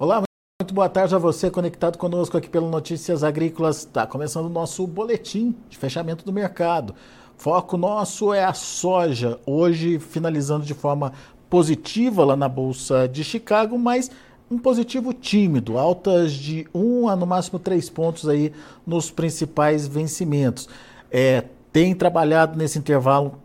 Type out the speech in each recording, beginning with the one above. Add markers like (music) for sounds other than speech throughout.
Olá, muito boa tarde a você conectado conosco aqui pelo Notícias Agrícolas. Está começando o nosso boletim de fechamento do mercado. Foco nosso é a soja, hoje finalizando de forma positiva lá na Bolsa de Chicago, mas um positivo tímido, altas de 1 um a no máximo 3 pontos aí nos principais vencimentos. É, tem trabalhado nesse intervalo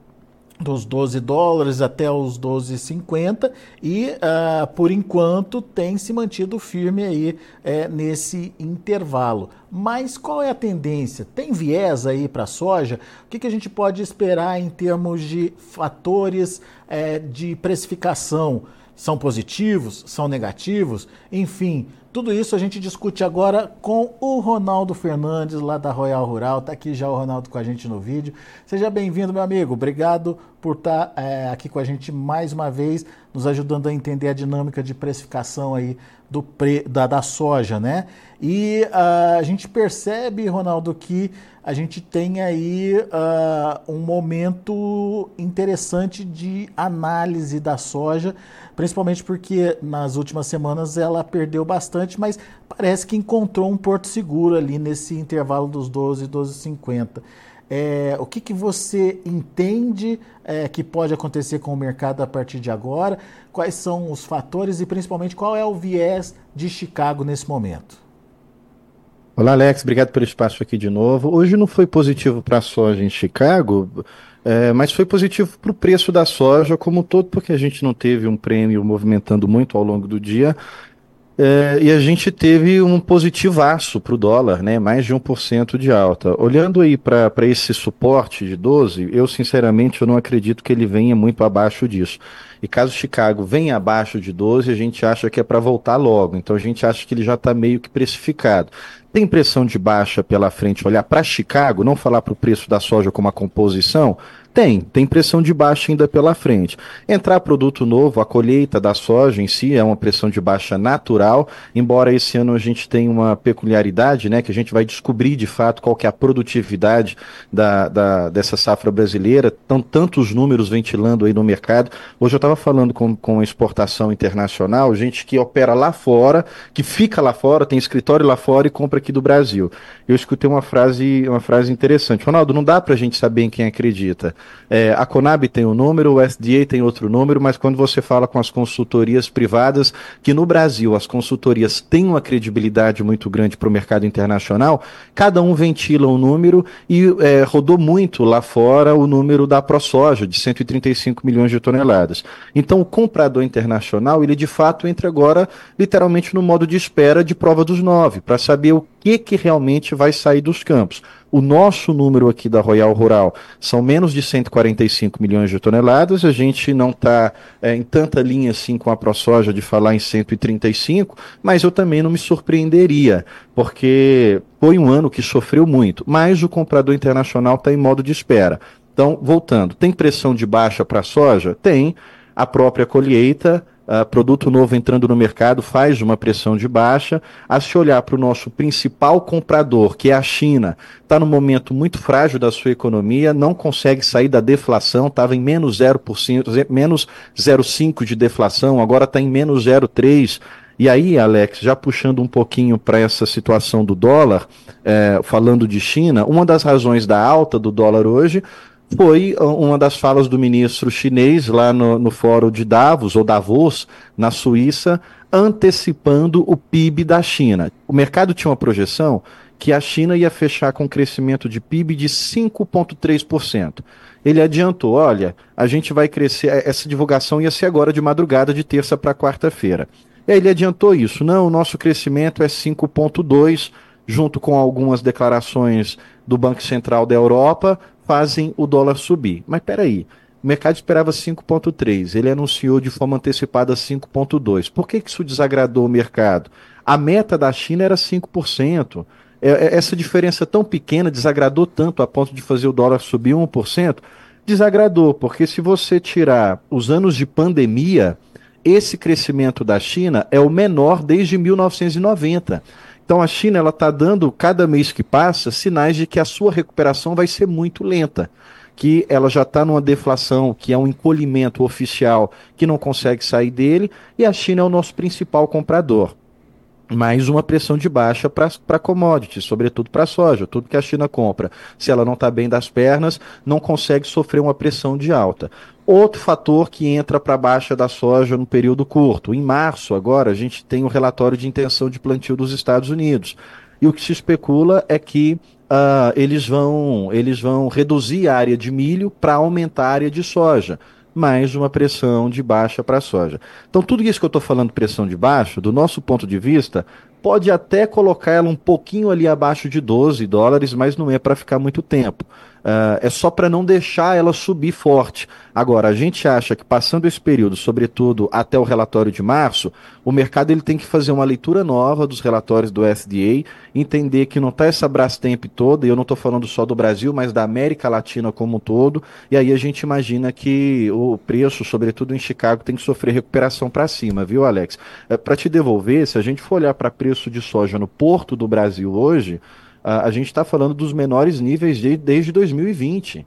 dos 12 dólares até os 12,50 e uh, por enquanto tem se mantido firme aí é, nesse intervalo. Mas qual é a tendência? Tem viés aí para a soja? O que, que, a gente pode esperar em termos de fatores é, de precificação? São positivos? São negativos? Enfim, tudo isso a gente discute agora com o Ronaldo Fernandes, lá da Royal Rural. Está aqui já o Ronaldo com a gente no vídeo. Seja bem-vindo, meu amigo. Obrigado por estar tá, é, aqui com a gente mais uma vez, nos ajudando a entender a dinâmica de precificação aí do pre, da, da soja, né? E uh, a gente percebe, Ronaldo, que a gente tem aí uh, um momento interessante de análise da soja, principalmente porque nas últimas semanas ela perdeu bastante, mas parece que encontrou um porto seguro ali nesse intervalo dos 12 e 12,50. É, o que, que você entende é, que pode acontecer com o mercado a partir de agora? Quais são os fatores e principalmente qual é o viés de Chicago nesse momento? Olá, Alex, obrigado pelo espaço aqui de novo. Hoje não foi positivo para a soja em Chicago, é, mas foi positivo para o preço da soja como um todo, porque a gente não teve um prêmio movimentando muito ao longo do dia. É, e a gente teve um positivaço para o dólar, né? mais de 1% de alta. Olhando aí para esse suporte de 12, eu sinceramente eu não acredito que ele venha muito abaixo disso. E caso Chicago venha abaixo de 12, a gente acha que é para voltar logo. Então a gente acha que ele já está meio que precificado. Tem pressão de baixa pela frente, olhar para Chicago, não falar para o preço da soja como a composição, tem, tem pressão de baixa ainda pela frente. Entrar produto novo, a colheita da soja em si é uma pressão de baixa natural, embora esse ano a gente tenha uma peculiaridade, né, que a gente vai descobrir de fato qual que é a produtividade da, da, dessa safra brasileira, estão tantos números ventilando aí no mercado. Hoje eu estava falando com, com exportação internacional, gente que opera lá fora, que fica lá fora, tem escritório lá fora e compra aqui do Brasil. Eu escutei uma frase, uma frase interessante. Ronaldo, não dá para a gente saber em quem acredita. É, a Conab tem um número, o SDA tem outro número, mas quando você fala com as consultorias privadas, que no Brasil as consultorias têm uma credibilidade muito grande para o mercado internacional, cada um ventila um número e é, rodou muito lá fora o número da ProSoja, de 135 milhões de toneladas. Então o comprador internacional, ele de fato entra agora literalmente no modo de espera de prova dos nove, para saber o que, que realmente vai sair dos campos. O nosso número aqui da Royal Rural são menos de 145 milhões de toneladas. A gente não está é, em tanta linha assim com a ProSoja de falar em 135, mas eu também não me surpreenderia, porque foi um ano que sofreu muito. Mas o comprador internacional está em modo de espera. Então, voltando, tem pressão de baixa para a soja? Tem. A própria colheita Uh, produto novo entrando no mercado faz uma pressão de baixa. A se olhar para o nosso principal comprador, que é a China, está num momento muito frágil da sua economia, não consegue sair da deflação, estava em menos 0%, menos 0,5% de deflação, agora está em menos 0,3%. E aí, Alex, já puxando um pouquinho para essa situação do dólar, é, falando de China, uma das razões da alta do dólar hoje foi uma das falas do ministro chinês lá no, no fórum de Davos, ou Davos, na Suíça, antecipando o PIB da China. O mercado tinha uma projeção que a China ia fechar com um crescimento de PIB de 5,3%. Ele adiantou: olha, a gente vai crescer. Essa divulgação ia ser agora de madrugada, de terça para quarta-feira. Ele adiantou isso: não, o nosso crescimento é 5,2%, junto com algumas declarações do Banco Central da Europa, fazem o dólar subir. Mas peraí, o mercado esperava 5,3, ele anunciou de forma antecipada 5,2. Por que, que isso desagradou o mercado? A meta da China era 5%. É, é, essa diferença tão pequena desagradou tanto a ponto de fazer o dólar subir 1%? Desagradou, porque se você tirar os anos de pandemia, esse crescimento da China é o menor desde 1990. Então a China ela está dando cada mês que passa sinais de que a sua recuperação vai ser muito lenta, que ela já está numa deflação, que é um encolhimento oficial que não consegue sair dele, e a China é o nosso principal comprador. Mais uma pressão de baixa para commodities, sobretudo para soja. Tudo que a China compra, se ela não está bem das pernas, não consegue sofrer uma pressão de alta. Outro fator que entra para a baixa da soja no período curto. Em março, agora, a gente tem o um relatório de intenção de plantio dos Estados Unidos. E o que se especula é que uh, eles, vão, eles vão reduzir a área de milho para aumentar a área de soja mais uma pressão de baixa para a soja. Então, tudo isso que eu estou falando, pressão de baixa, do nosso ponto de vista, pode até colocar ela um pouquinho ali abaixo de 12 dólares, mas não é para ficar muito tempo. Uh, é só para não deixar ela subir forte. Agora, a gente acha que passando esse período, sobretudo até o relatório de março, o mercado ele tem que fazer uma leitura nova dos relatórios do SDA, entender que não está essa Brastemp toda, e eu não estou falando só do Brasil, mas da América Latina como um todo, e aí a gente imagina que o preço, sobretudo em Chicago, tem que sofrer recuperação para cima, viu, Alex? É, para te devolver, se a gente for olhar para preço de soja no porto do Brasil hoje, a, gente está falando dos menores níveis de, desde 2020.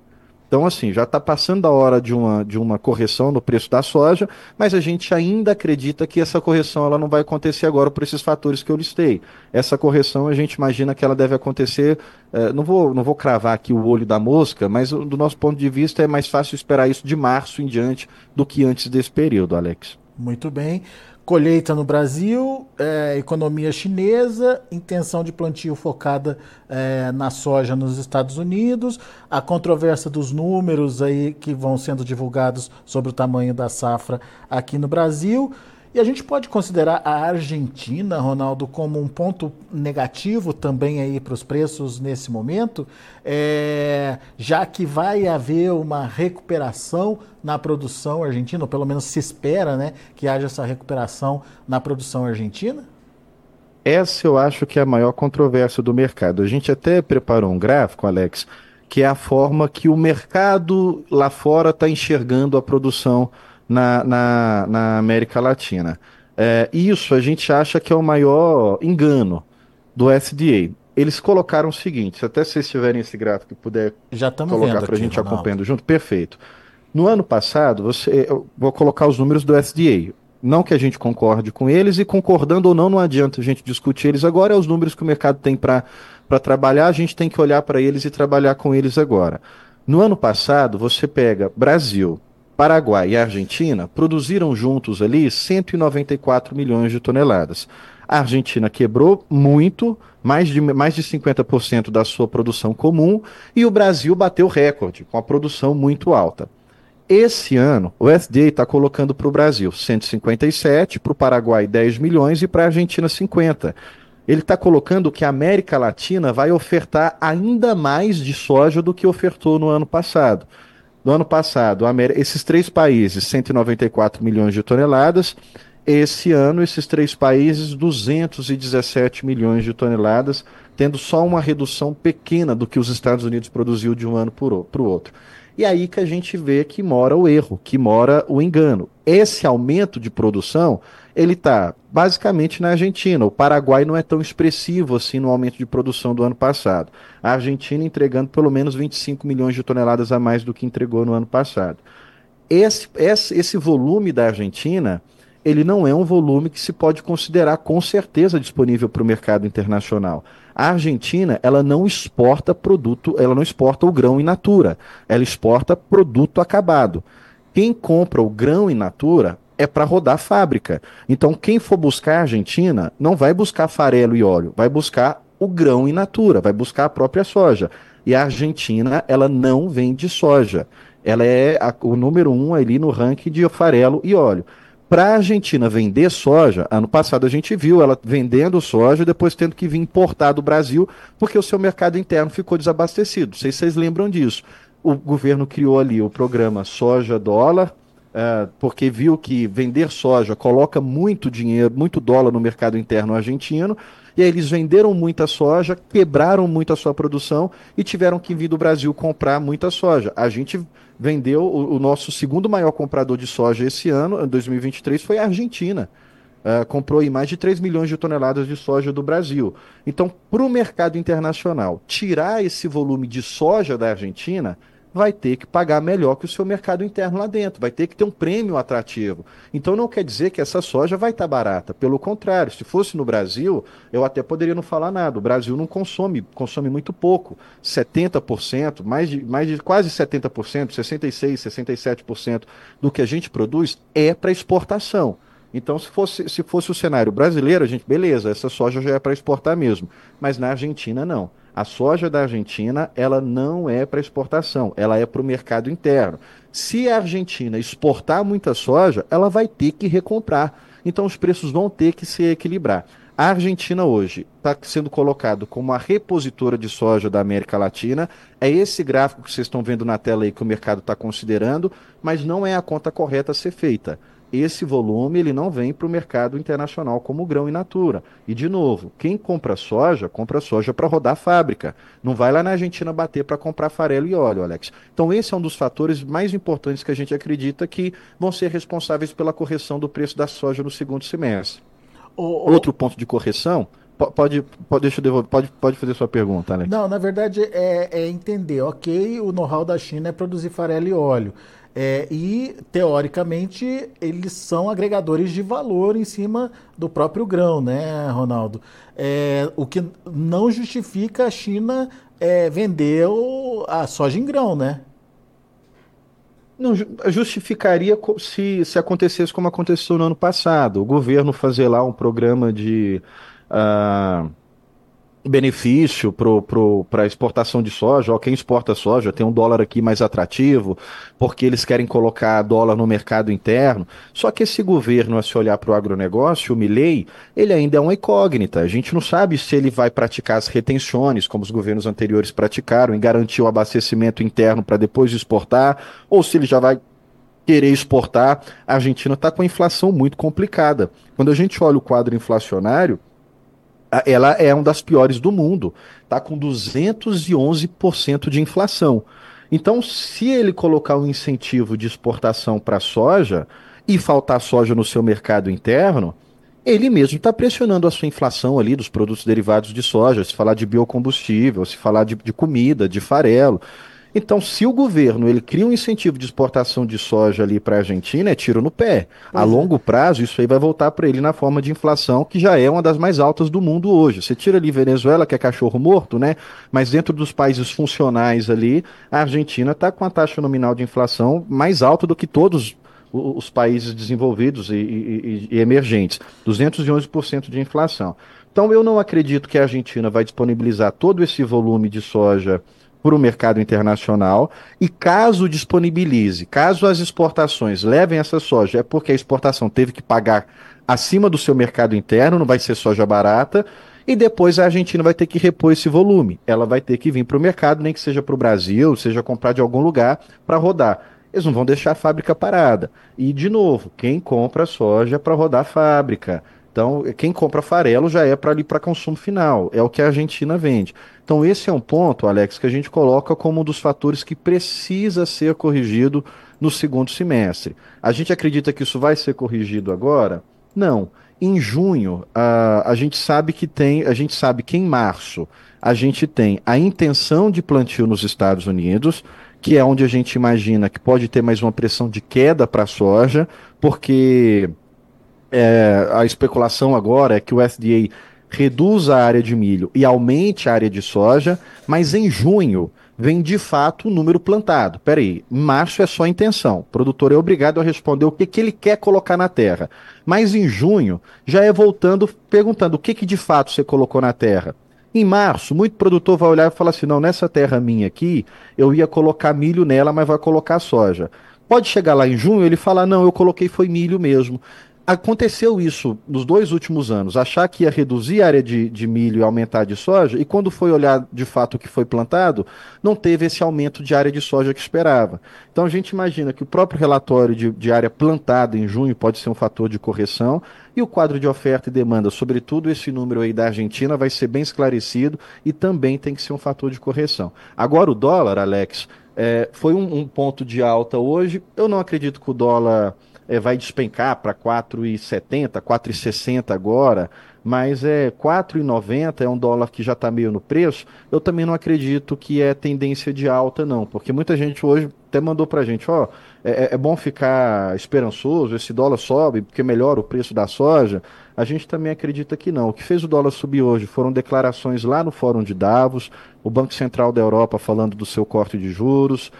Então, assim, já está passando a hora de uma, de uma correção no preço da soja, mas a gente ainda acredita que essa correção ela não vai acontecer agora por esses fatores que eu listei. Essa correção a gente imagina que ela deve acontecer, eh, não, vou, não vou cravar aqui o olho da mosca, mas do nosso ponto de vista é mais fácil esperar isso de março em diante do que antes desse período, Alex. Muito bem colheita no Brasil, é, economia chinesa, intenção de plantio focada é, na soja nos Estados Unidos, a controvérsia dos números aí que vão sendo divulgados sobre o tamanho da safra aqui no Brasil. E a gente pode considerar a Argentina, Ronaldo, como um ponto negativo também aí para os preços nesse momento, é, já que vai haver uma recuperação na produção argentina, ou pelo menos se espera né, que haja essa recuperação na produção argentina? Essa eu acho que é a maior controvérsia do mercado. A gente até preparou um gráfico, Alex, que é a forma que o mercado lá fora está enxergando a produção na, na, na América Latina. É, isso a gente acha que é o maior engano do SDA. Eles colocaram o seguinte, até se vocês tiverem esse gráfico e puder Já colocar para a gente acompanhando junto, perfeito. No ano passado, você, eu vou colocar os números do SDA. Não que a gente concorde com eles, e concordando ou não, não adianta a gente discutir eles agora, é os números que o mercado tem para trabalhar, a gente tem que olhar para eles e trabalhar com eles agora. No ano passado, você pega Brasil, Paraguai e Argentina produziram juntos ali 194 milhões de toneladas. A Argentina quebrou muito, mais de, mais de 50% da sua produção comum, e o Brasil bateu recorde, com a produção muito alta. Esse ano, o FDA está colocando para o Brasil 157, para o Paraguai 10 milhões e para a Argentina 50. Ele está colocando que a América Latina vai ofertar ainda mais de soja do que ofertou no ano passado. No ano passado, esses três países, 194 milhões de toneladas. Esse ano, esses três países, 217 milhões de toneladas, tendo só uma redução pequena do que os Estados Unidos produziu de um ano para o outro. E aí que a gente vê que mora o erro, que mora o engano. Esse aumento de produção, ele está basicamente na Argentina. O Paraguai não é tão expressivo assim no aumento de produção do ano passado. A Argentina entregando pelo menos 25 milhões de toneladas a mais do que entregou no ano passado. Esse, esse, esse volume da Argentina, ele não é um volume que se pode considerar com certeza disponível para o mercado internacional. A Argentina, ela não exporta produto, ela não exporta o grão in natura, ela exporta produto acabado. Quem compra o grão in natura é para rodar a fábrica. Então, quem for buscar a Argentina não vai buscar farelo e óleo, vai buscar o grão in natura, vai buscar a própria soja. E a Argentina, ela não vende soja. Ela é a, o número um ali no ranking de farelo e óleo. Para a Argentina vender soja, ano passado a gente viu ela vendendo soja depois tendo que vir importar do Brasil, porque o seu mercado interno ficou desabastecido. Não sei se vocês lembram disso. O governo criou ali o programa Soja Dólar, uh, porque viu que vender soja coloca muito dinheiro, muito dólar no mercado interno argentino, e aí eles venderam muita soja, quebraram muito a sua produção e tiveram que vir do Brasil comprar muita soja. A gente vendeu o, o nosso segundo maior comprador de soja esse ano, em 2023, foi a Argentina. Uh, comprou aí mais de 3 milhões de toneladas de soja do Brasil. Então, para o mercado internacional, tirar esse volume de soja da Argentina vai ter que pagar melhor que o seu mercado interno lá dentro, vai ter que ter um prêmio atrativo. Então não quer dizer que essa soja vai estar barata, pelo contrário, se fosse no Brasil, eu até poderia não falar nada. O Brasil não consome, consome muito pouco, 70%, mais de, mais de quase 70%, 66, 67% do que a gente produz é para exportação. Então, se fosse, se fosse o cenário brasileiro, a gente, beleza, essa soja já é para exportar mesmo. Mas na Argentina, não. A soja da Argentina, ela não é para exportação, ela é para o mercado interno. Se a Argentina exportar muita soja, ela vai ter que recomprar. Então, os preços vão ter que se equilibrar. A Argentina hoje está sendo colocado como a repositora de soja da América Latina. É esse gráfico que vocês estão vendo na tela aí que o mercado está considerando, mas não é a conta correta a ser feita esse volume ele não vem para o mercado internacional como grão in natura. E de novo, quem compra soja, compra soja para rodar a fábrica. Não vai lá na Argentina bater para comprar farelo e óleo, Alex. Então esse é um dos fatores mais importantes que a gente acredita que vão ser responsáveis pela correção do preço da soja no segundo semestre. O, o... Outro ponto de correção Pode, pode, deixa eu devolver, pode, pode fazer sua pergunta, Alex. Não, na verdade é, é entender, ok, o know-how da China é produzir farelo e óleo. É, e, teoricamente, eles são agregadores de valor em cima do próprio grão, né, Ronaldo? É, o que não justifica a China é, vender a soja em grão, né? Não justificaria se, se acontecesse como aconteceu no ano passado. O governo fazer lá um programa de. Uh, benefício para exportação de soja, ó, quem exporta soja tem um dólar aqui mais atrativo, porque eles querem colocar dólar no mercado interno. Só que esse governo, a se olhar para o agronegócio, o Milley, ele ainda é uma incógnita. A gente não sabe se ele vai praticar as retenções, como os governos anteriores praticaram, e garantir o abastecimento interno para depois exportar, ou se ele já vai querer exportar. A Argentina está com a inflação muito complicada. Quando a gente olha o quadro inflacionário, ela é uma das piores do mundo. Está com 211% de inflação. Então, se ele colocar um incentivo de exportação para soja e faltar soja no seu mercado interno, ele mesmo está pressionando a sua inflação ali dos produtos derivados de soja, se falar de biocombustível, se falar de, de comida, de farelo. Então, se o governo ele cria um incentivo de exportação de soja ali para a Argentina, é tiro no pé. Pois a é. longo prazo, isso aí vai voltar para ele na forma de inflação, que já é uma das mais altas do mundo hoje. Você tira ali Venezuela, que é cachorro morto, né? Mas dentro dos países funcionais ali, a Argentina está com a taxa nominal de inflação mais alta do que todos os países desenvolvidos e, e, e emergentes. 211% de inflação. Então, eu não acredito que a Argentina vai disponibilizar todo esse volume de soja para o mercado internacional e caso disponibilize, caso as exportações levem essa soja, é porque a exportação teve que pagar acima do seu mercado interno, não vai ser soja barata, e depois a Argentina vai ter que repor esse volume. Ela vai ter que vir para o mercado, nem que seja para o Brasil, seja comprar de algum lugar para rodar. Eles não vão deixar a fábrica parada. E, de novo, quem compra soja para rodar a fábrica? Então, quem compra farelo já é para ali para consumo final, é o que a Argentina vende. Então, esse é um ponto, Alex, que a gente coloca como um dos fatores que precisa ser corrigido no segundo semestre. A gente acredita que isso vai ser corrigido agora? Não. Em junho, a, a gente sabe que tem, a gente sabe que em março a gente tem a intenção de plantio nos Estados Unidos, que é onde a gente imagina que pode ter mais uma pressão de queda para a soja, porque é, a especulação agora é que o FDA reduza a área de milho e aumente a área de soja, mas em junho vem de fato o número plantado. Peraí, março é só intenção. O produtor é obrigado a responder o que, que ele quer colocar na terra. Mas em junho já é voltando, perguntando o que, que de fato você colocou na terra. Em março, muito produtor vai olhar e falar assim: não, nessa terra minha aqui, eu ia colocar milho nela, mas vai colocar soja. Pode chegar lá em junho ele falar: não, eu coloquei foi milho mesmo aconteceu isso nos dois últimos anos, achar que ia reduzir a área de, de, milho e aumentar de soja, e quando foi olhar de fato o que foi plantado, não teve esse aumento de área de soja que esperava. Então a gente imagina que o próprio relatório de, de área plantada em junho pode ser um fator de correção, e o quadro de oferta e demanda, sobretudo esse número aí da Argentina, vai ser bem esclarecido e também tem que ser um fator de correção. Agora o dólar, Alex, é, foi um, um ponto de alta hoje. Eu não acredito que o dólar é, vai despencar para 4,70, 4,60 agora, mas é 4,90 é um dólar que já está meio no preço. Eu também não acredito que é tendência de alta, não, porque muita gente hoje até mandou para a gente, ó, é, é, é, bom ficar esperançoso, esse dólar sobe porque melhora o preço da soja. A gente também acredita que não. O que fez o dólar subir hoje foram declarações lá no Fórum de Davos, o Banco Central da Europa falando do seu corte de juros,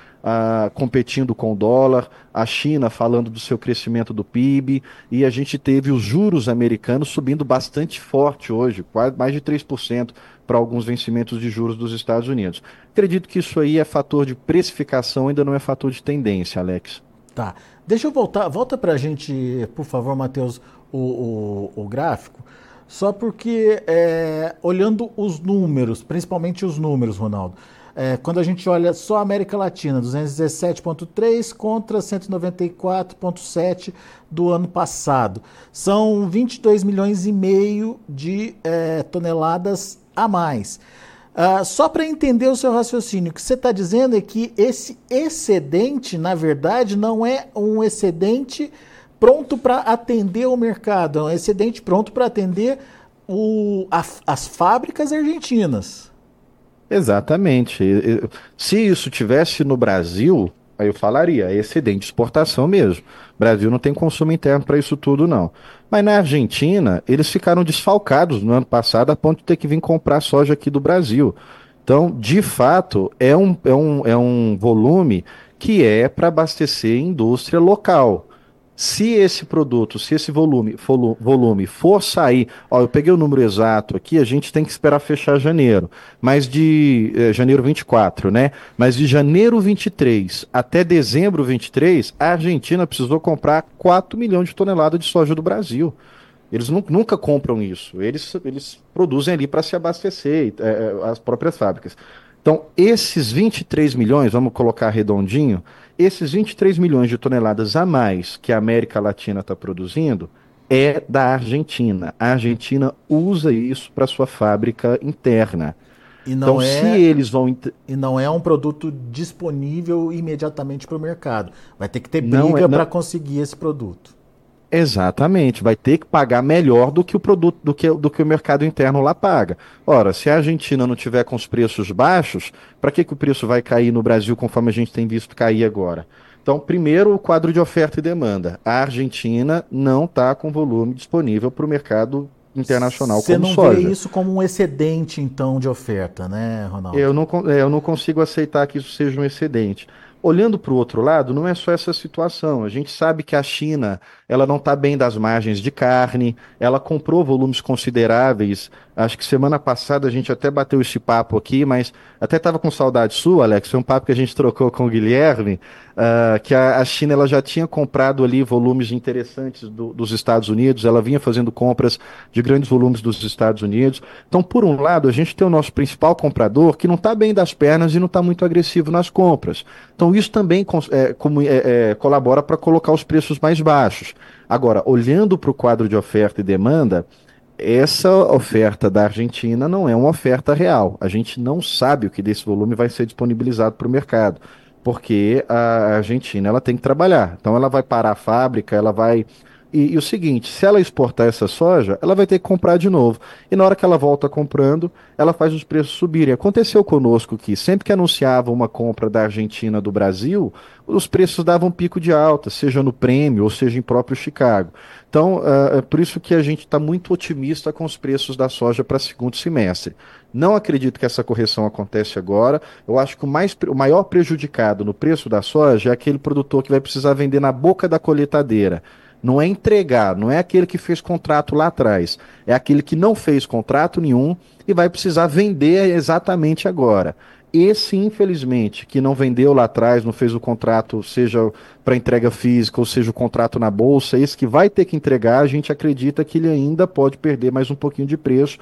competindo com o dólar, a China falando do seu crescimento do PIB, e a gente teve os juros americanos subindo bastante forte hoje, quase mais de 3% para alguns vencimentos de juros dos Estados Unidos. Acredito que isso aí é fator de precificação, ainda não é fator de tendência, Alex. Tá. Deixa eu voltar, volta para a gente, por favor, Matheus, o, o, o gráfico. Só porque, é, olhando os números, principalmente os números, Ronaldo, é, quando a gente olha só a América Latina, 217,3 contra 194,7 do ano passado. São 22 milhões e meio de é, toneladas a mais. Uh, só para entender o seu raciocínio, o que você está dizendo é que esse excedente, na verdade, não é um excedente pronto para atender o mercado, é um excedente pronto para atender o, a, as fábricas argentinas. Exatamente. Se isso tivesse no Brasil, aí eu falaria, é excedente de exportação mesmo. O Brasil não tem consumo interno para isso tudo, não. Mas na Argentina, eles ficaram desfalcados no ano passado a ponto de ter que vir comprar soja aqui do Brasil. Então, de fato, é um, é um, é um volume que é para abastecer indústria local. Se esse produto, se esse volume, volume for sair, ó, eu peguei o número exato aqui, a gente tem que esperar fechar janeiro, mas de eh, janeiro 24, né? Mas de janeiro 23 até dezembro 23, a Argentina precisou comprar 4 milhões de toneladas de soja do Brasil. Eles nunca compram isso. Eles, eles produzem ali para se abastecer, é, as próprias fábricas. Então, esses 23 milhões, vamos colocar redondinho, esses 23 milhões de toneladas a mais que a América Latina está produzindo é da Argentina. A Argentina usa isso para sua fábrica interna. então, é, se eles vão. E não é um produto disponível imediatamente para o mercado. Vai ter que ter briga é, para conseguir esse produto. Exatamente, vai ter que pagar melhor do que o produto, do que, do que o mercado interno lá paga. Ora, se a Argentina não tiver com os preços baixos, para que, que o preço vai cair no Brasil conforme a gente tem visto cair agora? Então, primeiro, o quadro de oferta e demanda. A Argentina não está com volume disponível para o mercado internacional Você como soja. Você não vê isso como um excedente, então, de oferta, né, Ronaldo? Eu não, é, eu não consigo aceitar que isso seja um excedente. Olhando para o outro lado, não é só essa situação. A gente sabe que a China ela não está bem das margens de carne, ela comprou volumes consideráveis. Acho que semana passada a gente até bateu esse papo aqui, mas até estava com saudade sua, Alex. Foi um papo que a gente trocou com o Guilherme, uh, que a, a, China ela já tinha comprado ali volumes interessantes do, dos Estados Unidos, ela vinha fazendo compras de grandes volumes dos Estados Unidos. Então, por um lado, a gente tem o nosso principal comprador que não está bem das pernas e não está muito agressivo nas compras. Então, isso também é, como, é, é, colabora para colocar os preços mais baixos. Agora, olhando para o quadro de oferta e demanda, essa oferta da Argentina não é uma oferta real. A gente não sabe o que desse volume vai ser disponibilizado para o mercado, porque a Argentina ela tem que trabalhar. Então ela vai parar a fábrica, ela vai e, e, o seguinte, se ela exportar essa soja, ela vai ter que comprar de novo. E na hora que ela volta comprando, ela faz os preços subirem. Aconteceu conosco que sempre que anunciava uma compra da Argentina do Brasil, os preços davam pico de alta, seja no prêmio ou seja em próprio Chicago. Então, uh, é por isso que a gente está muito otimista com os preços da soja para segundo semestre. Não acredito que essa correção acontece agora. Eu acho que o, mais, o maior prejudicado no preço da soja é aquele produtor que vai precisar vender na boca da colheitadeira. Não é entregar, não é aquele que fez contrato lá atrás. É aquele que não fez contrato nenhum e vai precisar vender exatamente agora. Esse, infelizmente, que não vendeu lá atrás, não fez o contrato, seja para entrega física ou seja o contrato na bolsa, esse que vai ter que entregar, a gente acredita que ele ainda pode perder mais um pouquinho de preço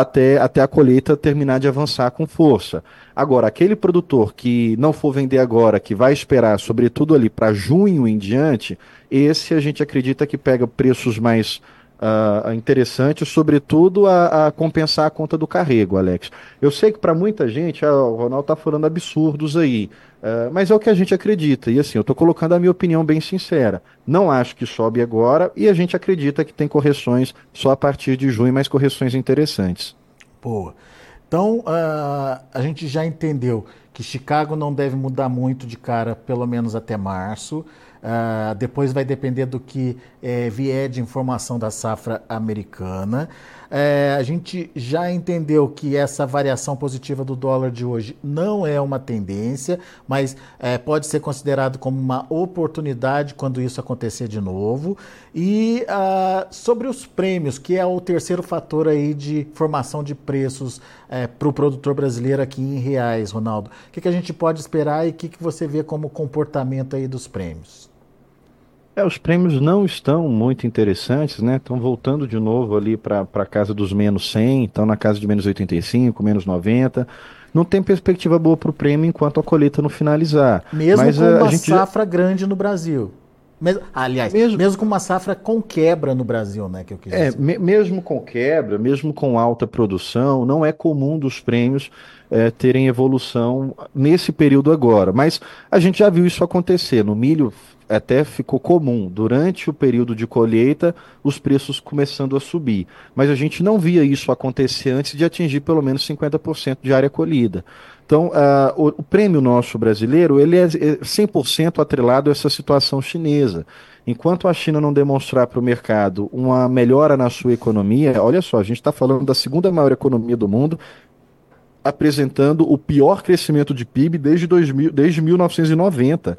até, até a colheita terminar de avançar com força. Agora, aquele produtor que não for vender agora, que vai esperar, sobretudo ali para junho em diante, esse a gente acredita que pega preços mais uh, interessante, sobretudo a, a, compensar a conta do carrego, Alex. Eu sei que para muita gente, ah, o Ronaldo está falando absurdos aí, uh, mas é o que a gente acredita. E assim, eu estou colocando a minha opinião bem sincera. Não acho que sobe agora e a gente acredita que tem correções só a partir de junho, mas correções interessantes. Boa. Então, uh, a gente já entendeu que Chicago não deve mudar muito de cara, pelo menos até março. Uh, depois vai depender do que é, vier de informação da safra americana. É, a gente já entendeu que essa variação positiva do dólar de hoje não é uma tendência, mas é, pode ser considerado como uma oportunidade quando isso acontecer de novo. E uh, sobre os prêmios, que é o terceiro fator aí de formação de preços para o produtor brasileiro aqui em reais, Ronaldo. O que, que a gente pode esperar e o que, que você vê como comportamento aí dos prêmios? É, os prêmios não estão muito interessantes, né? Estão voltando de novo ali para a casa dos menos 100, estão na casa de menos 85, menos 90. Não tem perspectiva boa para o prêmio enquanto a colheita não finalizar. Mesmo Mas, com a, uma a gente... safra grande no Brasil. Mesmo, aliás, mesmo, mesmo, com uma safra com quebra no Brasil, né? Que eu quis é, me, mesmo com quebra, mesmo com alta produção, não é comum dos prêmios é, terem evolução nesse período agora. Mas a gente já viu isso acontecer. No milho até ficou comum durante o período de colheita os preços começando a subir. Mas a gente não via isso acontecer antes de atingir pelo menos 50% de área colhida. Então, uh, o, o, prêmio nosso brasileiro ele é 100% atrelado a essa situação chinesa. Enquanto a China não demonstrar para o mercado uma melhora na sua economia, olha só, a gente está falando da segunda maior economia do mundo, apresentando o pior crescimento de PIB desde, 2000, desde 1990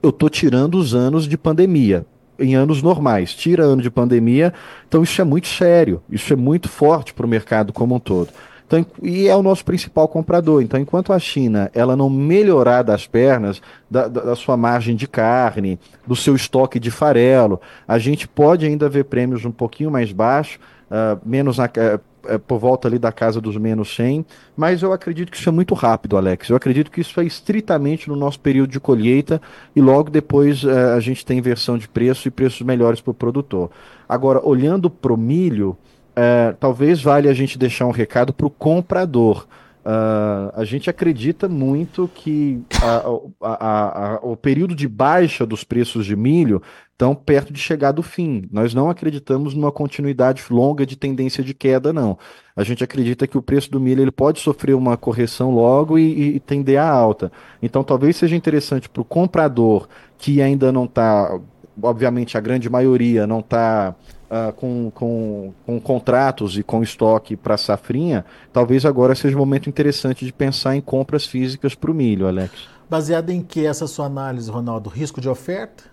eu estou tirando os anos de pandemia. Em anos normais, tira ano de pandemia, então isso é muito sério, isso é muito forte para o mercado como um todo. Então, e é o nosso principal comprador. Então, enquanto a China ela não melhorar das pernas, da, da, sua margem de carne, do seu estoque de farelo, a gente pode ainda ver prêmios um pouquinho mais baixos, uh, menos na, uh, por volta ali da casa dos menos 100, mas eu acredito que isso é muito rápido, Alex. Eu acredito que isso é estritamente no nosso período de colheita e logo depois é, a gente tem inversão de preço e preços melhores para o produtor. Agora, olhando para o milho, é, talvez valha a gente deixar um recado para o comprador. Uh, a gente acredita muito que a, a, a, o período de baixa dos preços de milho estão perto de chegar do fim. Nós não acreditamos numa continuidade longa de tendência de queda, não. A gente acredita que o preço do milho ele pode sofrer uma correção logo e, e tender à alta. Então, talvez seja interessante para o comprador que ainda não está, obviamente, a grande maioria não está uh, com, com, com contratos e com estoque para safrinha, talvez agora seja um momento interessante de pensar em compras físicas para o milho, Alex. Baseado em que essa sua análise, Ronaldo? Risco de oferta?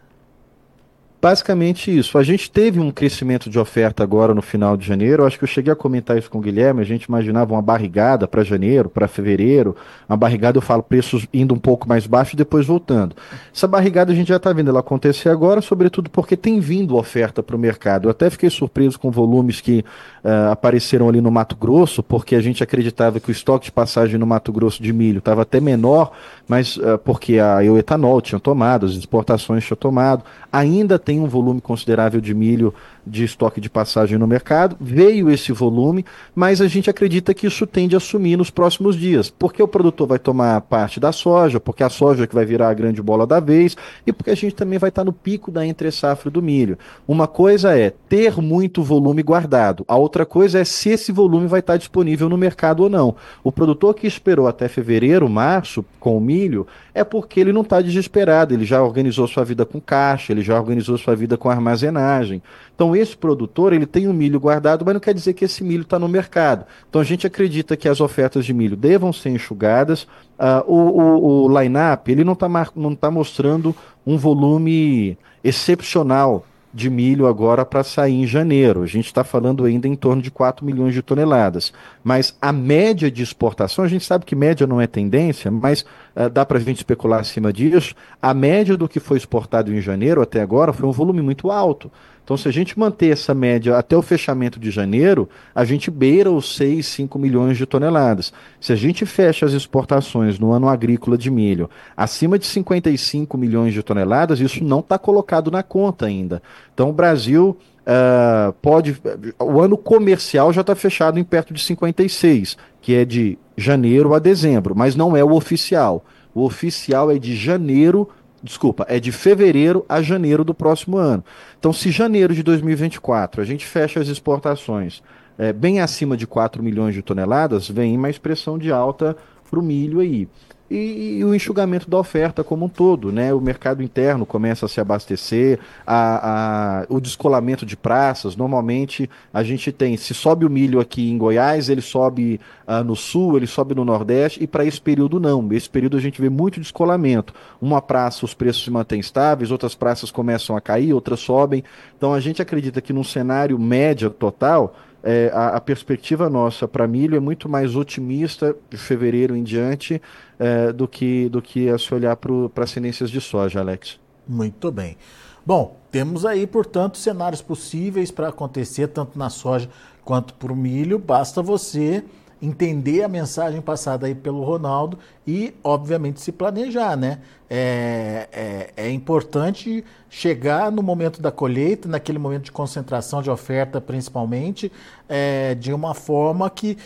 Basicamente isso. A gente teve um crescimento de oferta agora no final de janeiro. Eu acho que eu cheguei a comentar isso com o Guilherme. A gente imaginava uma barrigada para janeiro, para fevereiro. Uma barrigada, eu falo, preços indo um pouco mais baixo e depois voltando. Essa barrigada a gente já está vendo ela acontecer agora, sobretudo porque tem vindo oferta para o mercado. Eu até fiquei surpreso com volumes que uh, apareceram ali no Mato Grosso, porque a gente acreditava que o estoque de passagem no Mato Grosso de milho estava até menor, mas uh, porque a, o etanol tinha tomado, as exportações tinham tomado. Ainda tem um volume considerável de milho de estoque de passagem no mercado. Veio esse volume, mas a gente acredita que isso tende a sumir nos próximos dias, porque o produtor vai tomar parte da soja, porque a soja que vai virar a grande bola da vez e porque a gente também vai estar no pico da entre safra do milho. Uma coisa é ter muito volume guardado, a outra coisa é se esse volume vai estar disponível no mercado ou não. O produtor que esperou até fevereiro, março com o milho é porque ele não está desesperado, ele já organizou sua vida com caixa, ele já organizou sua vida com armazenagem. Então esse produtor ele tem o milho guardado, mas não quer dizer que esse milho está no mercado. Então a gente acredita que as ofertas de milho devam ser enxugadas. Uh, o o, o line-up não está não tá mostrando um volume excepcional de milho agora para sair em janeiro. A gente está falando ainda em torno de 4 milhões de toneladas. Mas a média de exportação, a gente sabe que média não é tendência, mas dá para a gente especular acima disso. A média do que foi exportado em janeiro até agora foi um volume muito alto. Então, se a gente manter essa média até o fechamento de janeiro, a gente beira os 6, 5 milhões de toneladas. Se a gente fecha as exportações no ano agrícola de milho acima de 55 milhões de toneladas, isso não está colocado na conta ainda. Então, o Brasil uh, pode. O ano comercial já está fechado em perto de 56, que é de janeiro a dezembro, mas não é o oficial. O oficial é de janeiro, desculpa, é de fevereiro a janeiro do próximo ano. Então, se janeiro de 2024 a gente fecha as exportações é, bem acima de 4 milhões de toneladas, vem uma expressão de alta para o milho aí e, e, o enxugamento da oferta como um todo, né? O mercado interno começa a se abastecer, a, a, o descolamento de praças. Normalmente a gente tem, se sobe o milho aqui em Goiás, ele sobe uh, no sul, ele sobe no nordeste, e para esse período não. Esse período a gente vê muito descolamento. Uma praça os preços se mantêm estáveis, outras praças começam a cair, outras sobem. Então a gente acredita que num cenário médio total é, a, a, perspectiva nossa para milho é muito mais otimista de fevereiro em diante é, do, que, do que a se olhar para as tendências de soja, Alex. Muito bem. Bom, temos aí, portanto, cenários possíveis para acontecer tanto na soja quanto para o milho. Basta você entender a mensagem passada aí pelo Ronaldo e, obviamente, se planejar, né? É, é, é, importante chegar no momento da colheita, naquele momento de concentração de oferta, principalmente, é, de uma forma que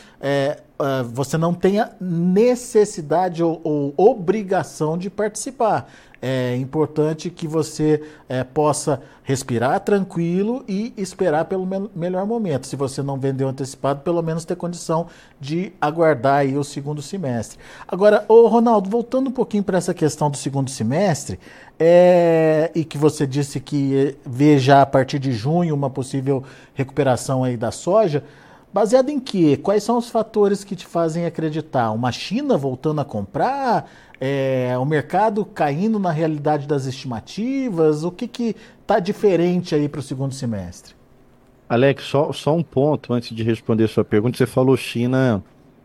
é, é, você não tenha necessidade ou, ou obrigação de participar é importante que você é, possa respirar tranquilo e esperar pelo me melhor momento. Se você não vendeu antecipado, pelo menos ter condição de aguardar aí o segundo semestre. Agora, ô Ronaldo, voltando um pouquinho para essa questão do segundo semestre, é, e que você disse que vê já a partir de junho uma possível recuperação aí da soja. Baseado em quê? Quais são os fatores que te fazem acreditar? Uma China voltando a comprar? É, o mercado caindo na realidade das estimativas? O que está diferente aí para o segundo semestre? Alex, só, só um ponto antes de responder a sua pergunta. Você falou China,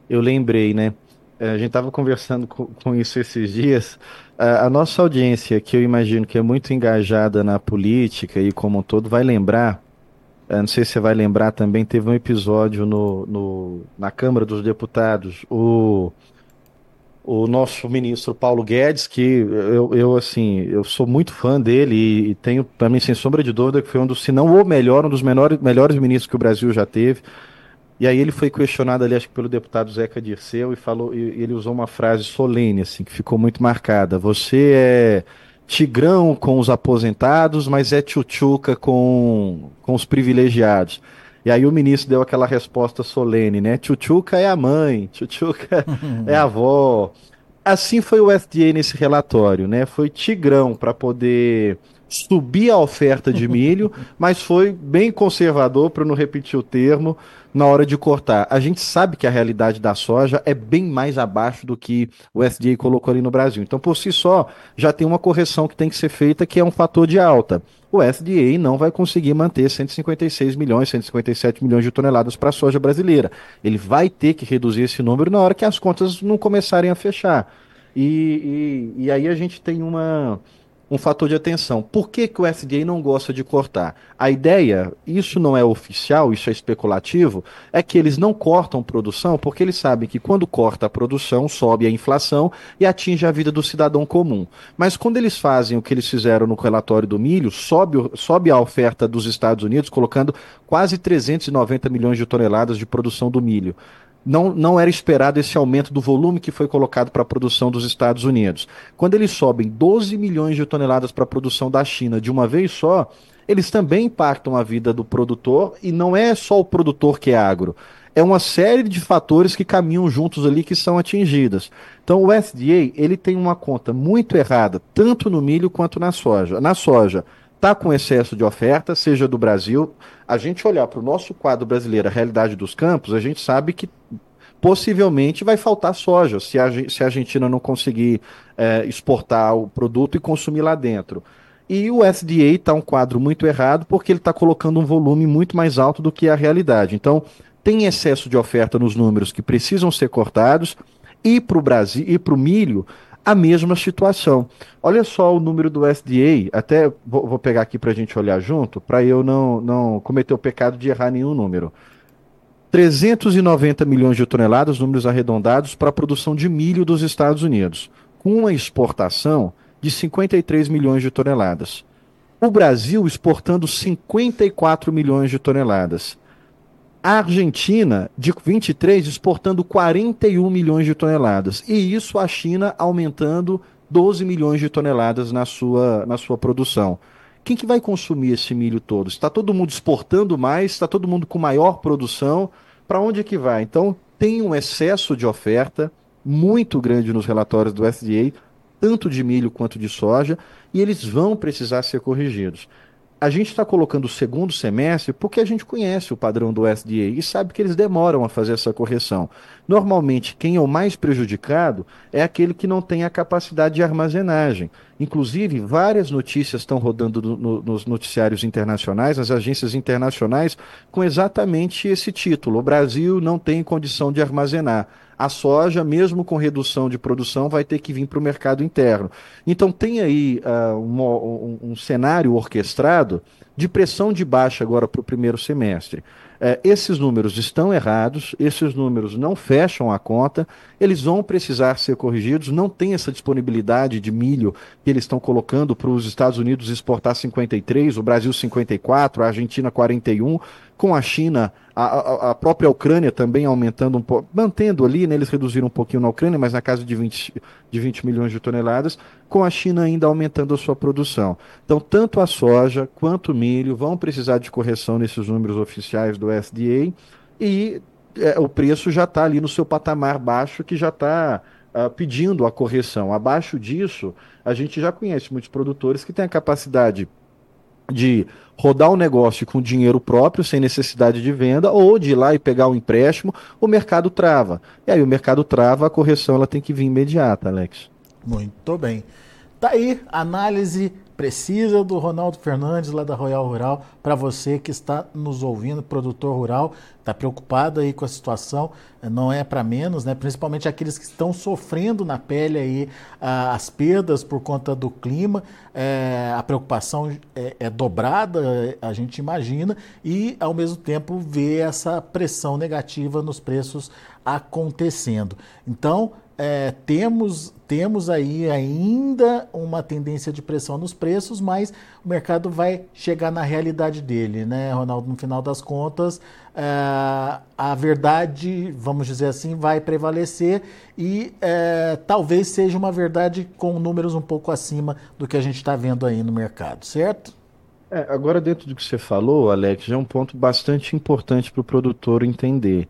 eu lembrei, né? É, a gente estava conversando com, com, isso esses dias. A, a, nossa audiência, que eu imagino que é muito engajada na política e como um todo, vai lembrar. Não sei se você vai lembrar também, teve um episódio no, no na Câmara dos Deputados. O, o nosso ministro Paulo Guedes, que eu, eu assim, eu sou muito fã dele e, e tenho, para mim, sem sombra de dúvida, que foi um dos, se não o melhor, um dos menores, melhores ministros que o Brasil já teve. E aí ele foi questionado ali, acho que pelo deputado Zeca Dirceu, e falou, e ele usou uma frase solene, assim, que ficou muito marcada. Você é tigrão com os aposentados, mas é tchutchuca com, com os privilegiados. E aí o ministro deu aquela resposta solene, né? Tchutchuca é a mãe, tchutchuca (laughs) é a avó. Assim foi o FDA nesse relatório, né? Foi tigrão para poder subir a oferta de milho, (laughs) mas foi bem conservador, para não repetir o termo, na hora de cortar. A gente sabe que a realidade da soja é bem mais abaixo do que o FDA colocou ali no Brasil. Então, por si só, já tem uma correção que tem que ser feita, que é um fator de alta. O FDA não vai conseguir manter 156 milhões, 157 milhões de toneladas para a soja brasileira. Ele vai ter que reduzir esse número na hora que as contas não começarem a fechar. E, e, e aí a gente tem uma um fator de atenção. Por que, que o FDA não gosta de cortar? A ideia, isso não é oficial, isso é especulativo, é que eles não cortam produção porque eles sabem que quando corta a produção, sobe a inflação e atinge a vida do cidadão comum. Mas quando eles fazem o que eles fizeram no relatório do milho, sobe, sobe a oferta dos Estados Unidos, colocando quase 390 milhões de toneladas de produção do milho não, não era esperado esse aumento do volume que foi colocado para a produção dos Estados Unidos. Quando eles sobem 12 milhões de toneladas para a produção da China de uma vez só, eles também impactam a vida do produtor e não é só o produtor que é agro. É uma série de fatores que caminham juntos ali que são atingidas. Então o FDA ele tem uma conta muito errada, tanto no milho quanto na soja. Na soja, está com excesso de oferta, seja do Brasil. A gente olhar para o nosso quadro brasileiro, a realidade dos campos, a gente sabe que possivelmente vai faltar soja se a, se a Argentina não conseguir é, exportar o produto e consumir lá dentro. E o SDA está um quadro muito errado porque ele está colocando um volume muito mais alto do que a realidade. Então, tem excesso de oferta nos números que precisam ser cortados. E para o Brasil e para o milho, a mesma situação. Olha só o número do SDA, até vou, vou pegar aqui para a gente olhar junto, para eu não, não cometer o pecado de errar nenhum número. 390 milhões de toneladas, números arredondados, para a produção de milho dos Estados Unidos, com uma exportação de 53 milhões de toneladas. O Brasil exportando 54 milhões de toneladas. A Argentina, de 23, exportando 41 milhões de toneladas. E isso a China aumentando 12 milhões de toneladas na sua, na sua produção. Quem que vai consumir esse milho todo? Está todo mundo exportando mais? Está todo mundo com maior produção? Para onde é que vai? Então, tem um excesso de oferta muito grande nos relatórios do SDA, tanto de milho quanto de soja, e eles vão precisar ser corrigidos a gente está colocando o segundo semestre porque a gente conhece o padrão do SDA e sabe que eles demoram a fazer essa correção. Normalmente, quem é o mais prejudicado é aquele que não tem a capacidade de armazenagem. Inclusive, várias notícias estão rodando no, no, nos noticiários internacionais, nas agências internacionais, com exatamente esse título: O Brasil não tem condição de armazenar a soja, mesmo com redução de produção, vai ter que vir para o mercado interno. Então tem aí uh, um, um, cenário orquestrado de pressão de baixa agora para o primeiro semestre. Uh, esses números estão errados, esses números não fecham a conta, eles vão precisar ser corrigidos, não tem essa disponibilidade de milho que eles estão colocando para os Estados Unidos exportar 53, o Brasil 54, a Argentina 41, com a China, a, a, própria Ucrânia também aumentando um pouco, mantendo ali, né, eles reduziram um pouquinho na Ucrânia, mas na casa de 20, de 20 milhões de toneladas, com a China ainda aumentando a sua produção. Então, tanto a soja quanto o milho vão precisar de correção nesses números oficiais do SDA e é, o preço já está ali no seu patamar baixo, que já está uh, ah, pedindo a correção. Abaixo disso, a gente já conhece muitos produtores que têm a capacidade de rodar o um negócio com dinheiro próprio, sem necessidade de venda, ou de ir lá e pegar um empréstimo, o mercado trava. E aí o mercado trava, a correção ela tem que vir imediata, Alex. Muito bem. Tá aí, análise precisa do Ronaldo Fernandes lá da Royal Rural para você que está nos ouvindo, produtor rural, está preocupado aí com a situação, eh, não é para menos, né? Principalmente aqueles que estão sofrendo na pele aí as perdas por conta do clima, é, a preocupação é, é, dobrada, a gente imagina, e ao mesmo tempo ver essa pressão negativa nos preços acontecendo. Então é, temos, temos aí ainda uma tendência de pressão nos preços, mas o mercado vai chegar na realidade dele, né, Ronaldo? No final das contas, é, a verdade, vamos dizer assim, vai prevalecer e é, talvez seja uma verdade com números um pouco acima do que a gente está vendo aí no mercado, certo? É, agora, dentro do que você falou, Alex, é um ponto bastante importante para o produtor entender.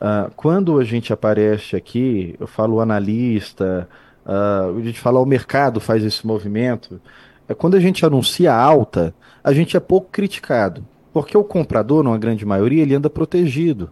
Uh, quando a gente aparece aqui, eu falo analista, uh, a gente fala o mercado faz esse movimento. É quando a gente anuncia alta, a gente é pouco criticado, porque o comprador, numa grande maioria, ele anda protegido.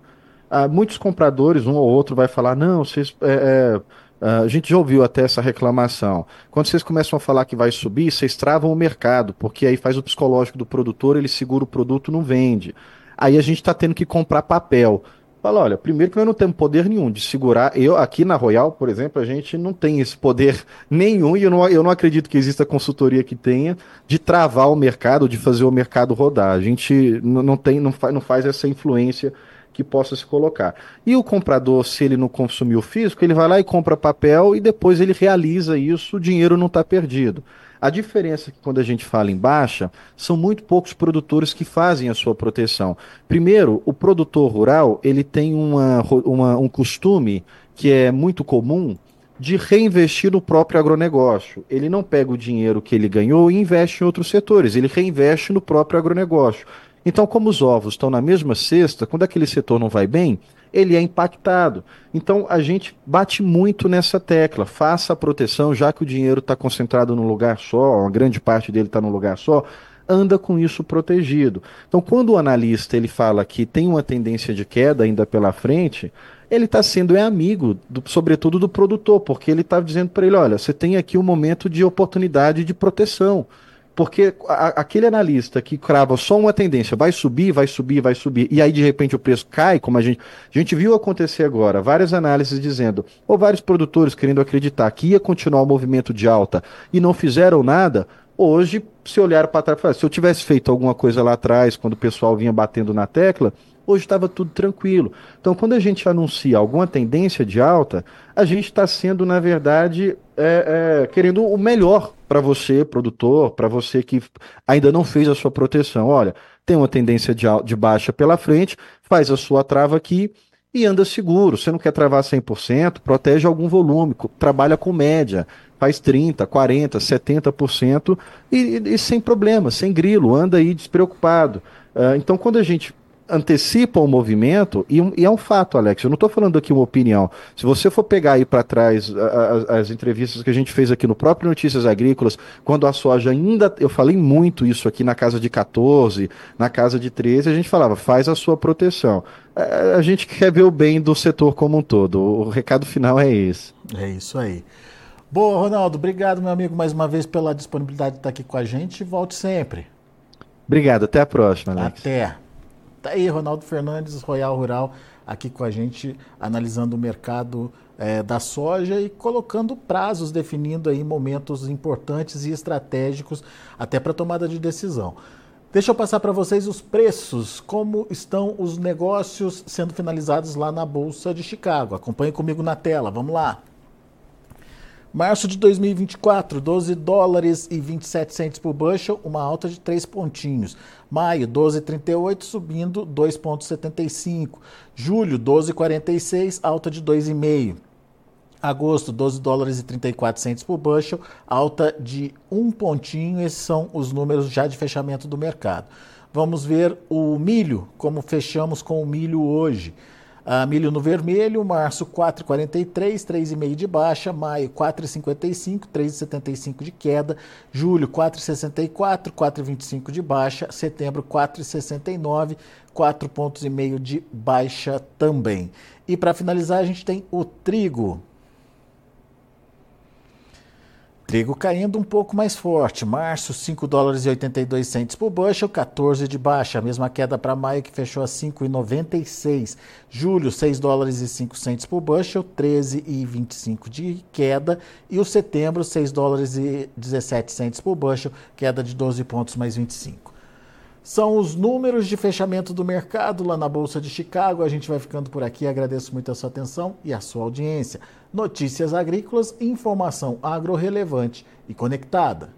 Uh, muitos compradores, um ou outro, vai falar: não, vocês. É, é, a gente já ouviu até essa reclamação. Quando vocês começam a falar que vai subir, vocês travam o mercado, porque aí faz o psicológico do produtor, ele segura o produto, não vende. Aí a gente está tendo que comprar papel. Fala, olha, primeiro que nós não temos poder nenhum de segurar. Eu, aqui na Royal, por exemplo, a gente não tem esse poder (laughs) nenhum, e eu não, eu não acredito que exista consultoria que tenha, de travar o mercado, de fazer o mercado rodar. A gente não, tem, não, faz, não faz essa influência que possa se colocar. E o comprador, se ele não consumir o físico, ele vai lá e compra papel e depois ele realiza isso, o dinheiro não está perdido. A diferença é que quando a gente fala em baixa, são muito poucos produtores que fazem a sua proteção. Primeiro, o produtor rural ele tem uma, uma, um costume que é muito comum de reinvestir no próprio agronegócio. Ele não pega o dinheiro que ele ganhou e investe em outros setores, ele reinveste no próprio agronegócio. Então, como os ovos estão na mesma cesta, quando aquele setor não vai bem, ele é impactado. Então a gente bate muito nessa tecla. Faça a proteção, já que o dinheiro está concentrado num lugar só, uma grande parte dele está num lugar só anda com isso protegido. Então, quando o analista ele fala que tem uma tendência de queda ainda pela frente, ele está sendo é amigo, do, sobretudo do produtor, porque ele está dizendo para ele, olha, você tem aqui um momento de oportunidade de proteção. Porque a, aquele analista que crava só uma tendência, vai subir, vai subir, vai subir, e aí de repente o preço cai, como a gente, a gente viu acontecer agora, várias análises dizendo, ou vários produtores querendo acreditar que ia continuar o movimento de alta e não fizeram nada, hoje, se olhar para trás, se eu tivesse feito alguma coisa lá atrás, quando o pessoal vinha batendo na tecla, hoje estava tudo tranquilo. Então, quando a gente anuncia alguma tendência de alta, a gente está sendo, na verdade, é, é, querendo o melhor para você, produtor, para você que ainda não fez a sua proteção. Olha, tem uma tendência de, de baixa pela frente, faz a sua trava aqui e anda seguro. Você não quer travar 100%, protege algum volume, trabalha com média, faz 30%, 40%, 70% e, e, e sem problema, sem grilo, anda aí despreocupado. Uh, então, quando a gente antecipa o movimento, e, e, é um fato, Alex, eu não estou falando aqui uma opinião. Se você for pegar aí para trás as entrevistas que a gente fez aqui no próprio Notícias Agrícolas, quando a soja ainda, eu falei muito isso aqui na casa de 14, na casa de 13, a gente falava, faz a sua proteção. A, a gente (laughs) quer ver o bem do setor como um todo, o recado final é esse. É isso aí. Boa, Ronaldo, obrigado, meu amigo, mais uma vez pela disponibilidade de estar aqui com a gente. Volte sempre. Obrigado, até a próxima, Alex. Até. Tá aí, Ronaldo Fernandes, Royal Rural, aqui com a gente, analisando o mercado é, da soja e colocando prazos, definindo aí momentos importantes e estratégicos até para tomada de decisão. Deixa eu passar para vocês os preços, como estão os negócios sendo finalizados lá na Bolsa de Chicago. Acompanhe comigo na tela, vamos lá. Março de 2024, 12 dólares e 27 centos por bushel, uma alta de 3 pontinhos. Maio, 12,38, subindo 2,75. Julho, 12,46, alta de 2,5. Agosto, 12 dólares e 34 centos por bushel, alta de 1 pontinho. Esses são os números já de fechamento do mercado. Vamos ver o milho, como fechamos com o milho hoje. Uh, milho no vermelho, março 4,43, 3,5 de baixa, maio 4,55, 3,75 de queda, julho 4,64, 4,25 de baixa, setembro 4,69, 4 pontos e meio de baixa também. E para finalizar, a gente tem o trigo. Trigo caindo um pouco mais forte. Março, 5 dólares e 82 centos por bushel, 14 de baixa. A mesma queda para maio, que fechou a 5,96. Julho, 6 dólares e 5 centos por bushel, 13,25 de queda. E o setembro, 6 dólares e 17 centos por bushel, queda de 12 pontos mais 25. São os números de fechamento do mercado lá na Bolsa de Chicago. A gente vai ficando por aqui. Agradeço muito a sua atenção e a sua audiência. Notícias agrícolas, informação agro relevante e conectada.